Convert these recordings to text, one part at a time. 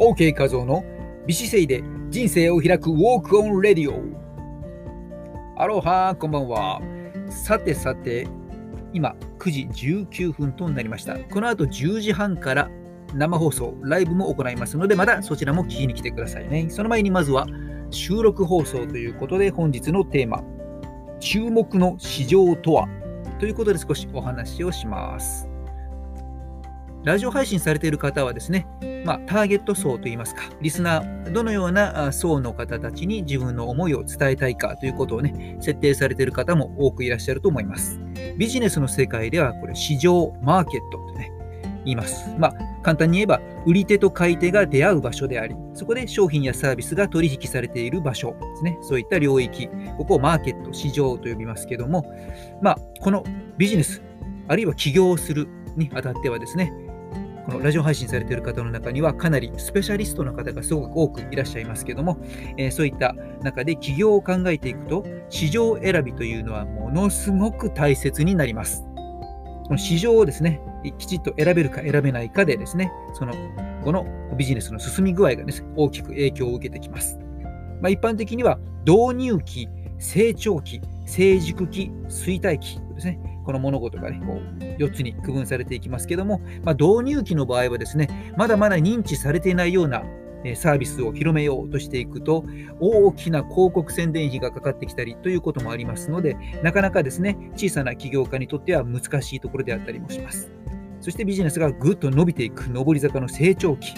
OK 画像の美姿勢で人生を開く Walk On Radio。アロハこんばんは。さてさて今9時19分となりました。この後10時半から生放送ライブも行いますのでまたそちらも聞きに来てくださいね。その前にまずは収録放送ということで本日のテーマ注目の市場とは？ということで少しお話をします。ラジオ配信されている方はですね、まあ、ターゲット層といいますか、リスナー、どのような層の方たちに自分の思いを伝えたいかということをね、設定されている方も多くいらっしゃると思います。ビジネスの世界では、これ、市場、マーケットとね、言います。まあ、簡単に言えば、売り手と買い手が出会う場所であり、そこで商品やサービスが取引されている場所ですね。そういった領域、ここをマーケット、市場と呼びますけども、まあ、このビジネス、あるいは起業するにあたってはですね、このラジオ配信されている方の中にはかなりスペシャリストの方がすごく多くいらっしゃいますけども、えー、そういった中で起業を考えていくと市場選びというのはものすごく大切になります。この市場をですね、きちっと選べるか選べないかでですね、その後のビジネスの進み具合がですね、大きく影響を受けてきます。まあ、一般的には導入期、成長期、成熟期、衰退期ですね、この物事がね、こう4つに区分されていきますけども、まあ、導入期の場合はですね、まだまだ認知されていないようなサービスを広めようとしていくと、大きな広告宣伝費がかかってきたりということもありますので、なかなかですね、小さな起業家にとっては難しいところであったりもします。そしてビジネスがぐっと伸びていく上り坂の成長期、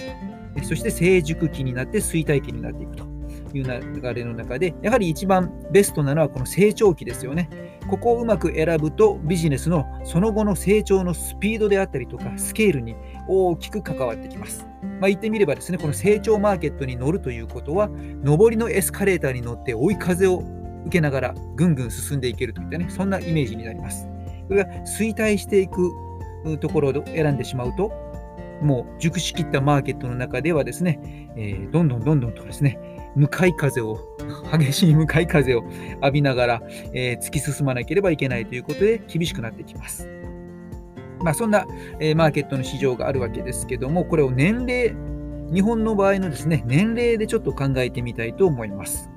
そして成熟期になって衰退期になっていくという流れの中で、やはり一番ベストなのはこの成長期ですよね。ここをうまく選ぶとビジネスのその後の成長のスピードであったりとかスケールに大きく関わってきます。まあ、言ってみればですね、この成長マーケットに乗るということは、上りのエスカレーターに乗って追い風を受けながらぐんぐん進んでいけるといったね、そんなイメージになります。これが衰退していくところを選んでしまうと、もう熟しきったマーケットの中ではですね、えー、どんどんどんどんとですね、向かい風を、激しい向かい風を浴びながら、えー、突き進まなければいけないということで厳しくなってきます。まあ、そんな、えー、マーケットの市場があるわけですけども、これを年齢、日本の場合のですね、年齢でちょっと考えてみたいと思います。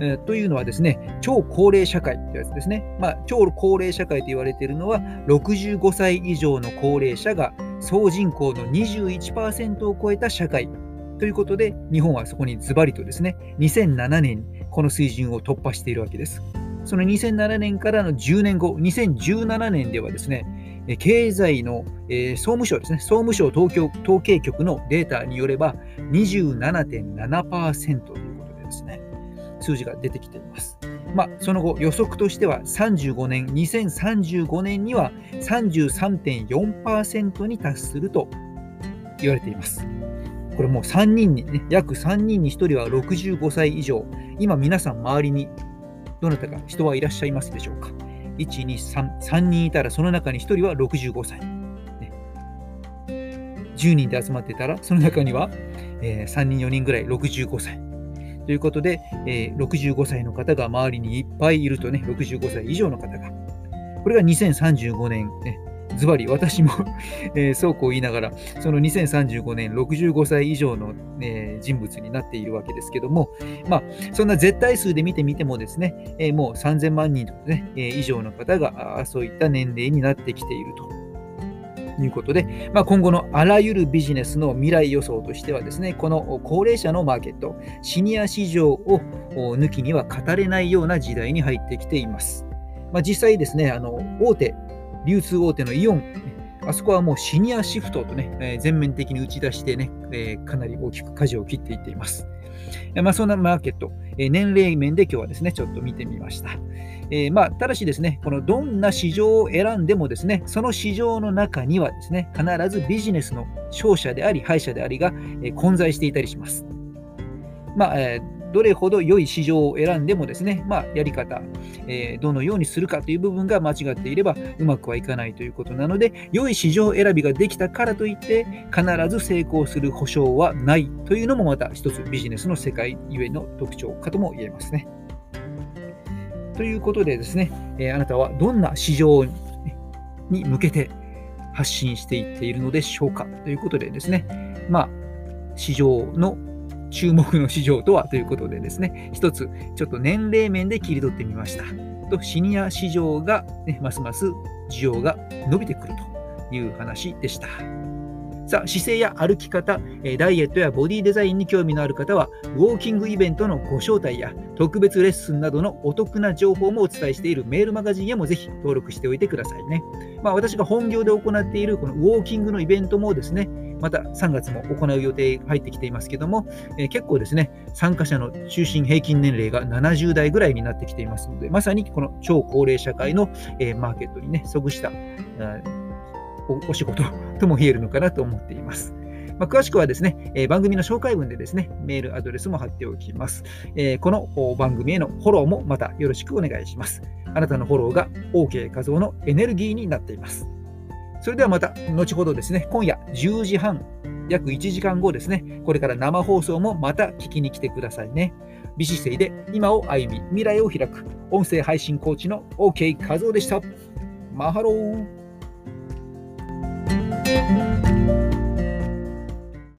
えー、というのはですね、超高齢社会というやつですね。まあ、超高齢社会と言われているのは、65歳以上の高齢者が総人口の21%を超えた社会ということで、日本はそこにズバリとですね、2007年にこの水準を突破しているわけです。その2007年からの10年後、2017年ではですね、経済の、えー、総務省ですね、総務省東京統計局のデータによれば27.7%ということでですね、数字が出てきています。まあ、その後、予測としては35年、2035年には33.4%に達すると言われています。これもう3人に、ね、約3人に1人は65歳以上。今皆さん周りにどなたか人はいらっしゃいますでしょうか ?1、2、3、3人いたらその中に1人は65歳。ね、10人で集まってたらその中には、えー、3人、4人ぐらい65歳。ということで、えー、65歳の方が周りにいっぱいいるとね、65歳以上の方が。これが2035年、ね、ズバリ私も えー、そうこう言いながら、その2035年65歳以上の、えー、人物になっているわけですけども、まあ、そんな絶対数で見てみてもですね、えー、もう3000万人とかね、え以上の方がそういった年齢になってきていると。いうことで、まあ、今後のあらゆるビジネスの未来予想としてはですね、この高齢者のマーケット、シニア市場を抜きには語れないような時代に入ってきています。まあ、実際ですね、あの大手流通大手のイオン、あそこはもうシニアシフトとね、え全面的に打ち出してね、えかなり大きく舵を切っていっています。えまあ、そんなマーケット、え年齢面で今日はですね、ちょっと見てみました。え、まあ、ただしですね、このどんな市場を選んでもですね、その市場の中にはですね、必ずビジネスの勝者であり、敗者でありが、え混在していたりします。まあ、えーどれほど良い市場を選んでもですね、まあ、やり方、えー、どのようにするかという部分が間違っていればうまくはいかないということなので、良い市場選びができたからといって、必ず成功する保証はないというのもまた一つビジネスの世界ゆえの特徴かとも言えますね。ということでですね、えー、あなたはどんな市場に向けて発信していっているのでしょうかということでですね、まあ、市場の注目の市場とはということでですね、一つちょっと年齢面で切り取ってみました。とシニア市場が、ね、ますます需要が伸びてくるという話でした。さあ、姿勢や歩き方、ダイエットやボディデザインに興味のある方は、ウォーキングイベントのご招待や特別レッスンなどのお得な情報もお伝えしているメールマガジンへもぜひ登録しておいてくださいね。まあ、私が本業で行っているこのウォーキングのイベントもですね、また3月も行う予定入ってきていますけども、えー、結構ですね、参加者の中心平均年齢が70代ぐらいになってきていますので、まさにこの超高齢社会の、えー、マーケットにね、即した、お仕事 とも言えるのかなと思っています。まあ、詳しくはですね、えー、番組の紹介文でですね、メールアドレスも貼っておきます。えー、この番組へのフォローもまたよろしくお願いします。あなたのフォローが OK 画像のエネルギーになっています。それではまた後ほどですね、今夜10時半、約1時間後ですね、これから生放送もまた聞きに来てくださいね。美姿勢で今を歩み、未来を開く、音声配信コーチの OK 画像でした。マハロー Música